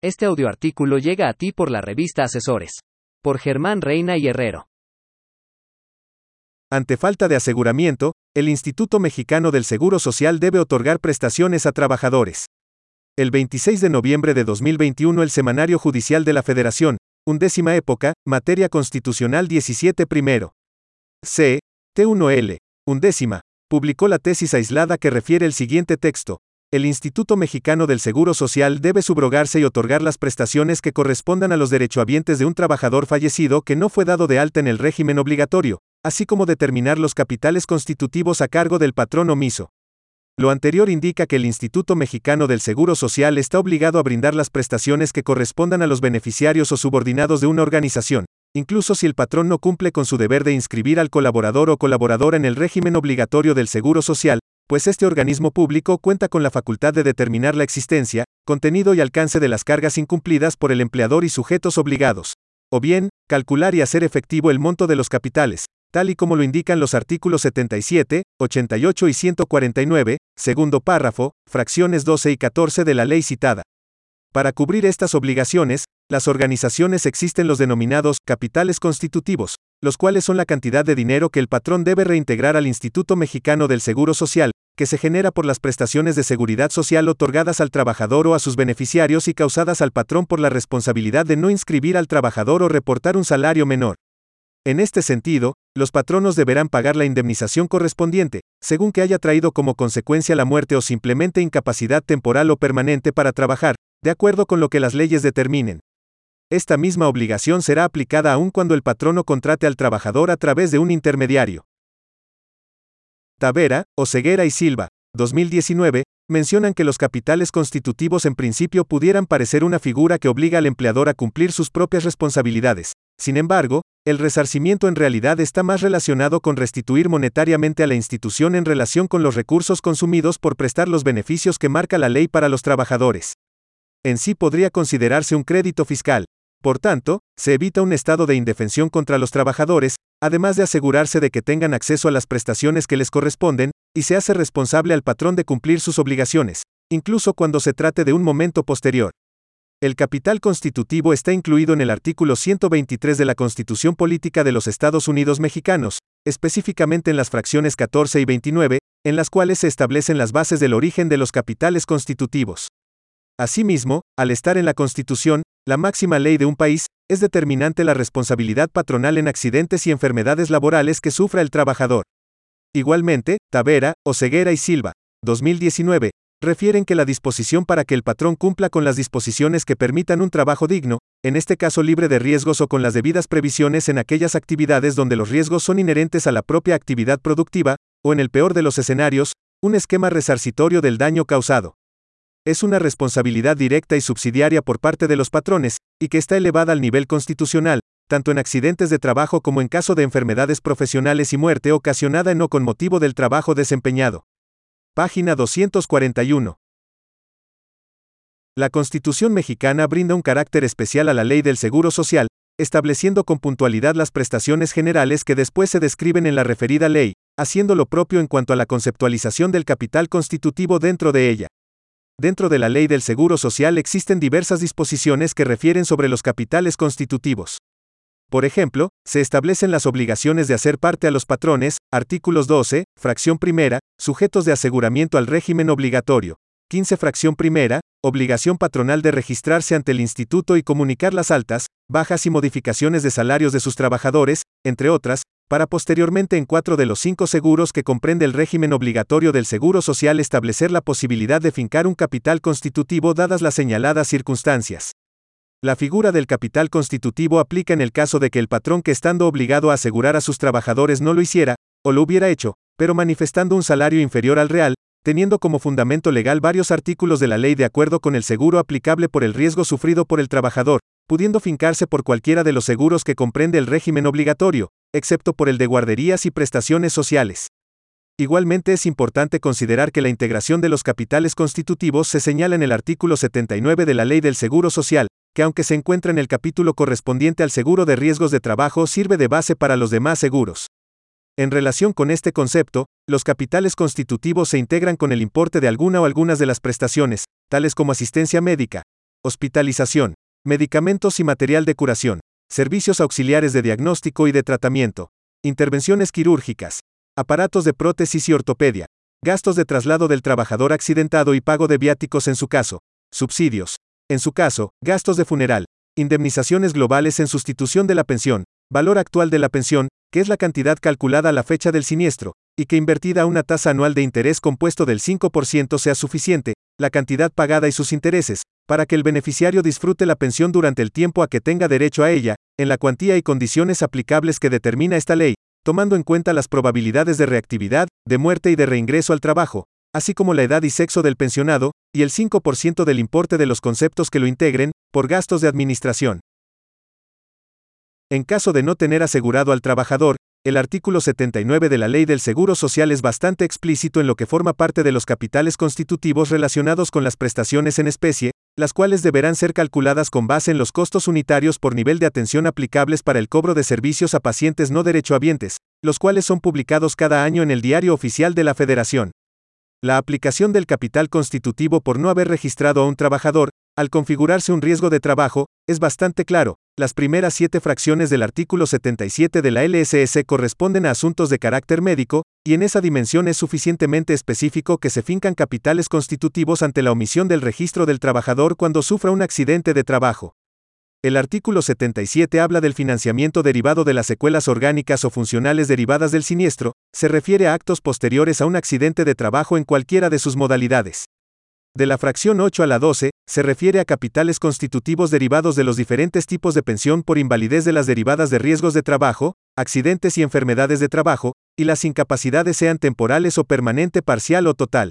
Este audioartículo llega a ti por la revista Asesores. Por Germán Reina y Herrero. Ante falta de aseguramiento, el Instituto Mexicano del Seguro Social debe otorgar prestaciones a trabajadores. El 26 de noviembre de 2021 el Semanario Judicial de la Federación, undécima época, materia constitucional 17 primero. C. T1L. Undécima, publicó la tesis aislada que refiere el siguiente texto. El Instituto Mexicano del Seguro Social debe subrogarse y otorgar las prestaciones que correspondan a los derechohabientes de un trabajador fallecido que no fue dado de alta en el régimen obligatorio, así como determinar los capitales constitutivos a cargo del patrón omiso. Lo anterior indica que el Instituto Mexicano del Seguro Social está obligado a brindar las prestaciones que correspondan a los beneficiarios o subordinados de una organización, incluso si el patrón no cumple con su deber de inscribir al colaborador o colaboradora en el régimen obligatorio del Seguro Social, pues este organismo público cuenta con la facultad de determinar la existencia, contenido y alcance de las cargas incumplidas por el empleador y sujetos obligados, o bien, calcular y hacer efectivo el monto de los capitales, tal y como lo indican los artículos 77, 88 y 149, segundo párrafo, fracciones 12 y 14 de la ley citada. Para cubrir estas obligaciones, las organizaciones existen los denominados capitales constitutivos, los cuales son la cantidad de dinero que el patrón debe reintegrar al Instituto Mexicano del Seguro Social, que se genera por las prestaciones de seguridad social otorgadas al trabajador o a sus beneficiarios y causadas al patrón por la responsabilidad de no inscribir al trabajador o reportar un salario menor. En este sentido, los patronos deberán pagar la indemnización correspondiente, según que haya traído como consecuencia la muerte o simplemente incapacidad temporal o permanente para trabajar, de acuerdo con lo que las leyes determinen. Esta misma obligación será aplicada aun cuando el patrono contrate al trabajador a través de un intermediario. Tavera, Oseguera y Silva, 2019, mencionan que los capitales constitutivos en principio pudieran parecer una figura que obliga al empleador a cumplir sus propias responsabilidades. Sin embargo, el resarcimiento en realidad está más relacionado con restituir monetariamente a la institución en relación con los recursos consumidos por prestar los beneficios que marca la ley para los trabajadores. En sí podría considerarse un crédito fiscal, por tanto, se evita un estado de indefensión contra los trabajadores, además de asegurarse de que tengan acceso a las prestaciones que les corresponden, y se hace responsable al patrón de cumplir sus obligaciones, incluso cuando se trate de un momento posterior. El capital constitutivo está incluido en el artículo 123 de la Constitución Política de los Estados Unidos Mexicanos, específicamente en las fracciones 14 y 29, en las cuales se establecen las bases del origen de los capitales constitutivos. Asimismo, al estar en la Constitución, la máxima ley de un país, es determinante la responsabilidad patronal en accidentes y enfermedades laborales que sufra el trabajador. Igualmente, Tavera, Oseguera y Silva, 2019, refieren que la disposición para que el patrón cumpla con las disposiciones que permitan un trabajo digno, en este caso libre de riesgos o con las debidas previsiones en aquellas actividades donde los riesgos son inherentes a la propia actividad productiva, o en el peor de los escenarios, un esquema resarcitorio del daño causado es una responsabilidad directa y subsidiaria por parte de los patrones, y que está elevada al nivel constitucional, tanto en accidentes de trabajo como en caso de enfermedades profesionales y muerte ocasionada en o con motivo del trabajo desempeñado. Página 241. La Constitución mexicana brinda un carácter especial a la ley del Seguro Social, estableciendo con puntualidad las prestaciones generales que después se describen en la referida ley, haciendo lo propio en cuanto a la conceptualización del capital constitutivo dentro de ella. Dentro de la ley del Seguro Social existen diversas disposiciones que refieren sobre los capitales constitutivos. Por ejemplo, se establecen las obligaciones de hacer parte a los patrones, artículos 12, fracción primera, sujetos de aseguramiento al régimen obligatorio. 15 fracción primera, obligación patronal de registrarse ante el instituto y comunicar las altas, bajas y modificaciones de salarios de sus trabajadores, entre otras, para posteriormente en cuatro de los cinco seguros que comprende el régimen obligatorio del Seguro Social establecer la posibilidad de fincar un capital constitutivo dadas las señaladas circunstancias. La figura del capital constitutivo aplica en el caso de que el patrón que estando obligado a asegurar a sus trabajadores no lo hiciera, o lo hubiera hecho, pero manifestando un salario inferior al real, teniendo como fundamento legal varios artículos de la ley de acuerdo con el seguro aplicable por el riesgo sufrido por el trabajador, pudiendo fincarse por cualquiera de los seguros que comprende el régimen obligatorio, excepto por el de guarderías y prestaciones sociales. Igualmente es importante considerar que la integración de los capitales constitutivos se señala en el artículo 79 de la Ley del Seguro Social, que aunque se encuentra en el capítulo correspondiente al seguro de riesgos de trabajo sirve de base para los demás seguros. En relación con este concepto, los capitales constitutivos se integran con el importe de alguna o algunas de las prestaciones, tales como asistencia médica, hospitalización, medicamentos y material de curación, servicios auxiliares de diagnóstico y de tratamiento, intervenciones quirúrgicas, aparatos de prótesis y ortopedia, gastos de traslado del trabajador accidentado y pago de viáticos en su caso, subsidios, en su caso, gastos de funeral, indemnizaciones globales en sustitución de la pensión, valor actual de la pensión, que es la cantidad calculada a la fecha del siniestro, y que invertida a una tasa anual de interés compuesto del 5% sea suficiente, la cantidad pagada y sus intereses, para que el beneficiario disfrute la pensión durante el tiempo a que tenga derecho a ella, en la cuantía y condiciones aplicables que determina esta ley, tomando en cuenta las probabilidades de reactividad, de muerte y de reingreso al trabajo, así como la edad y sexo del pensionado, y el 5% del importe de los conceptos que lo integren, por gastos de administración. En caso de no tener asegurado al trabajador, el artículo 79 de la Ley del Seguro Social es bastante explícito en lo que forma parte de los capitales constitutivos relacionados con las prestaciones en especie, las cuales deberán ser calculadas con base en los costos unitarios por nivel de atención aplicables para el cobro de servicios a pacientes no derechohabientes, los cuales son publicados cada año en el Diario Oficial de la Federación. La aplicación del capital constitutivo por no haber registrado a un trabajador, al configurarse un riesgo de trabajo, es bastante claro. Las primeras siete fracciones del artículo 77 de la LSS corresponden a asuntos de carácter médico, y en esa dimensión es suficientemente específico que se fincan capitales constitutivos ante la omisión del registro del trabajador cuando sufra un accidente de trabajo. El artículo 77 habla del financiamiento derivado de las secuelas orgánicas o funcionales derivadas del siniestro, se refiere a actos posteriores a un accidente de trabajo en cualquiera de sus modalidades. De la fracción 8 a la 12, se refiere a capitales constitutivos derivados de los diferentes tipos de pensión por invalidez de las derivadas de riesgos de trabajo, accidentes y enfermedades de trabajo, y las incapacidades sean temporales o permanente parcial o total.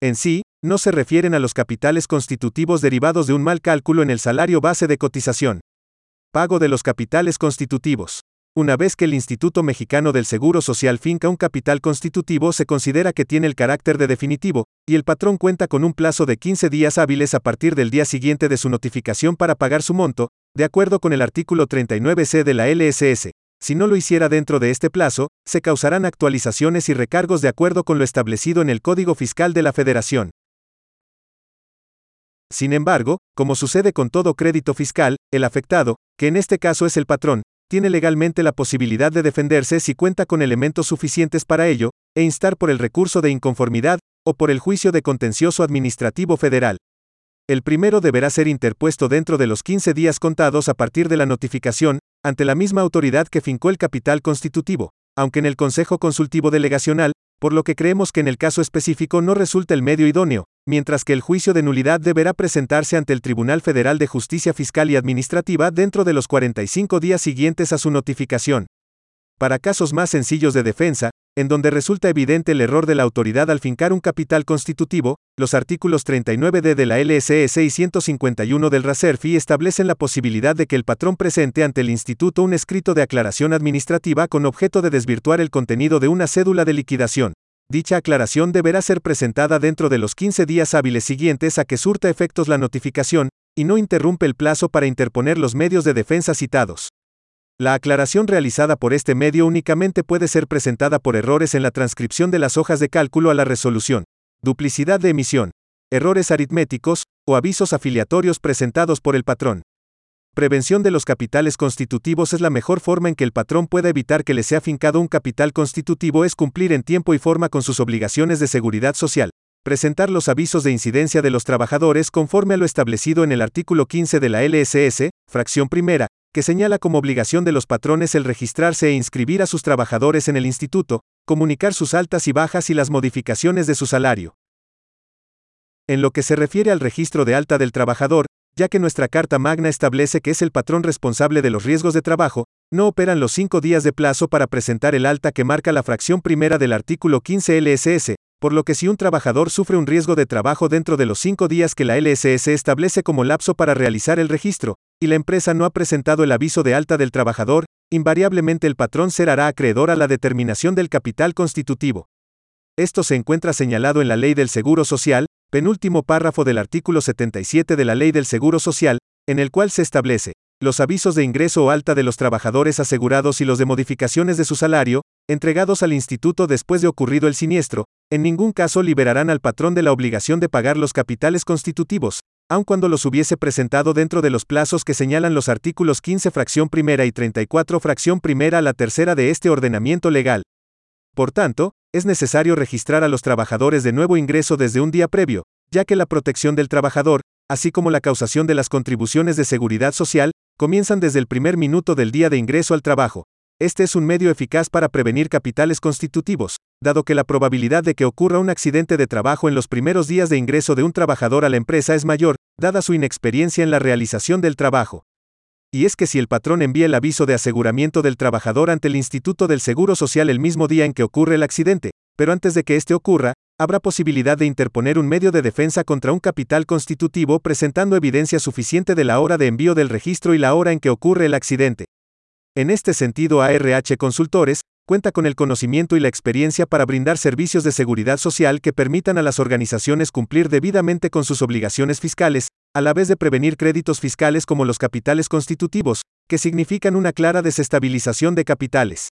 En sí, no se refieren a los capitales constitutivos derivados de un mal cálculo en el salario base de cotización. Pago de los capitales constitutivos. Una vez que el Instituto Mexicano del Seguro Social finca un capital constitutivo se considera que tiene el carácter de definitivo, y el patrón cuenta con un plazo de 15 días hábiles a partir del día siguiente de su notificación para pagar su monto, de acuerdo con el artículo 39c de la LSS. Si no lo hiciera dentro de este plazo, se causarán actualizaciones y recargos de acuerdo con lo establecido en el Código Fiscal de la Federación. Sin embargo, como sucede con todo crédito fiscal, el afectado, que en este caso es el patrón, tiene legalmente la posibilidad de defenderse si cuenta con elementos suficientes para ello, e instar por el recurso de inconformidad, o por el juicio de contencioso administrativo federal. El primero deberá ser interpuesto dentro de los 15 días contados a partir de la notificación, ante la misma autoridad que fincó el capital constitutivo, aunque en el Consejo Consultivo Delegacional, por lo que creemos que en el caso específico no resulta el medio idóneo, mientras que el juicio de nulidad deberá presentarse ante el Tribunal Federal de Justicia Fiscal y Administrativa dentro de los 45 días siguientes a su notificación. Para casos más sencillos de defensa, en donde resulta evidente el error de la autoridad al fincar un capital constitutivo, los artículos 39d de la LSS y 151 del RASERFI establecen la posibilidad de que el patrón presente ante el instituto un escrito de aclaración administrativa con objeto de desvirtuar el contenido de una cédula de liquidación. Dicha aclaración deberá ser presentada dentro de los 15 días hábiles siguientes a que surta efectos la notificación, y no interrumpe el plazo para interponer los medios de defensa citados. La aclaración realizada por este medio únicamente puede ser presentada por errores en la transcripción de las hojas de cálculo a la resolución, duplicidad de emisión, errores aritméticos, o avisos afiliatorios presentados por el patrón. Prevención de los capitales constitutivos es la mejor forma en que el patrón pueda evitar que le sea fincado un capital constitutivo es cumplir en tiempo y forma con sus obligaciones de seguridad social, presentar los avisos de incidencia de los trabajadores conforme a lo establecido en el artículo 15 de la LSS, fracción primera, que señala como obligación de los patrones el registrarse e inscribir a sus trabajadores en el instituto, comunicar sus altas y bajas y las modificaciones de su salario. En lo que se refiere al registro de alta del trabajador, ya que nuestra Carta Magna establece que es el patrón responsable de los riesgos de trabajo, no operan los cinco días de plazo para presentar el alta que marca la fracción primera del artículo 15 LSS, por lo que si un trabajador sufre un riesgo de trabajo dentro de los cinco días que la LSS establece como lapso para realizar el registro, y la empresa no ha presentado el aviso de alta del trabajador, invariablemente el patrón será acreedor a la determinación del capital constitutivo. Esto se encuentra señalado en la Ley del Seguro Social, penúltimo párrafo del artículo 77 de la Ley del Seguro Social, en el cual se establece, los avisos de ingreso o alta de los trabajadores asegurados y los de modificaciones de su salario, entregados al instituto después de ocurrido el siniestro, en ningún caso liberarán al patrón de la obligación de pagar los capitales constitutivos, aun cuando los hubiese presentado dentro de los plazos que señalan los artículos 15 fracción primera y 34 fracción primera a la tercera de este ordenamiento legal. Por tanto, es necesario registrar a los trabajadores de nuevo ingreso desde un día previo, ya que la protección del trabajador, así como la causación de las contribuciones de seguridad social, comienzan desde el primer minuto del día de ingreso al trabajo. Este es un medio eficaz para prevenir capitales constitutivos, dado que la probabilidad de que ocurra un accidente de trabajo en los primeros días de ingreso de un trabajador a la empresa es mayor, dada su inexperiencia en la realización del trabajo. Y es que si el patrón envía el aviso de aseguramiento del trabajador ante el Instituto del Seguro Social el mismo día en que ocurre el accidente, pero antes de que éste ocurra, habrá posibilidad de interponer un medio de defensa contra un capital constitutivo presentando evidencia suficiente de la hora de envío del registro y la hora en que ocurre el accidente. En este sentido, ARH Consultores cuenta con el conocimiento y la experiencia para brindar servicios de seguridad social que permitan a las organizaciones cumplir debidamente con sus obligaciones fiscales, a la vez de prevenir créditos fiscales como los capitales constitutivos, que significan una clara desestabilización de capitales.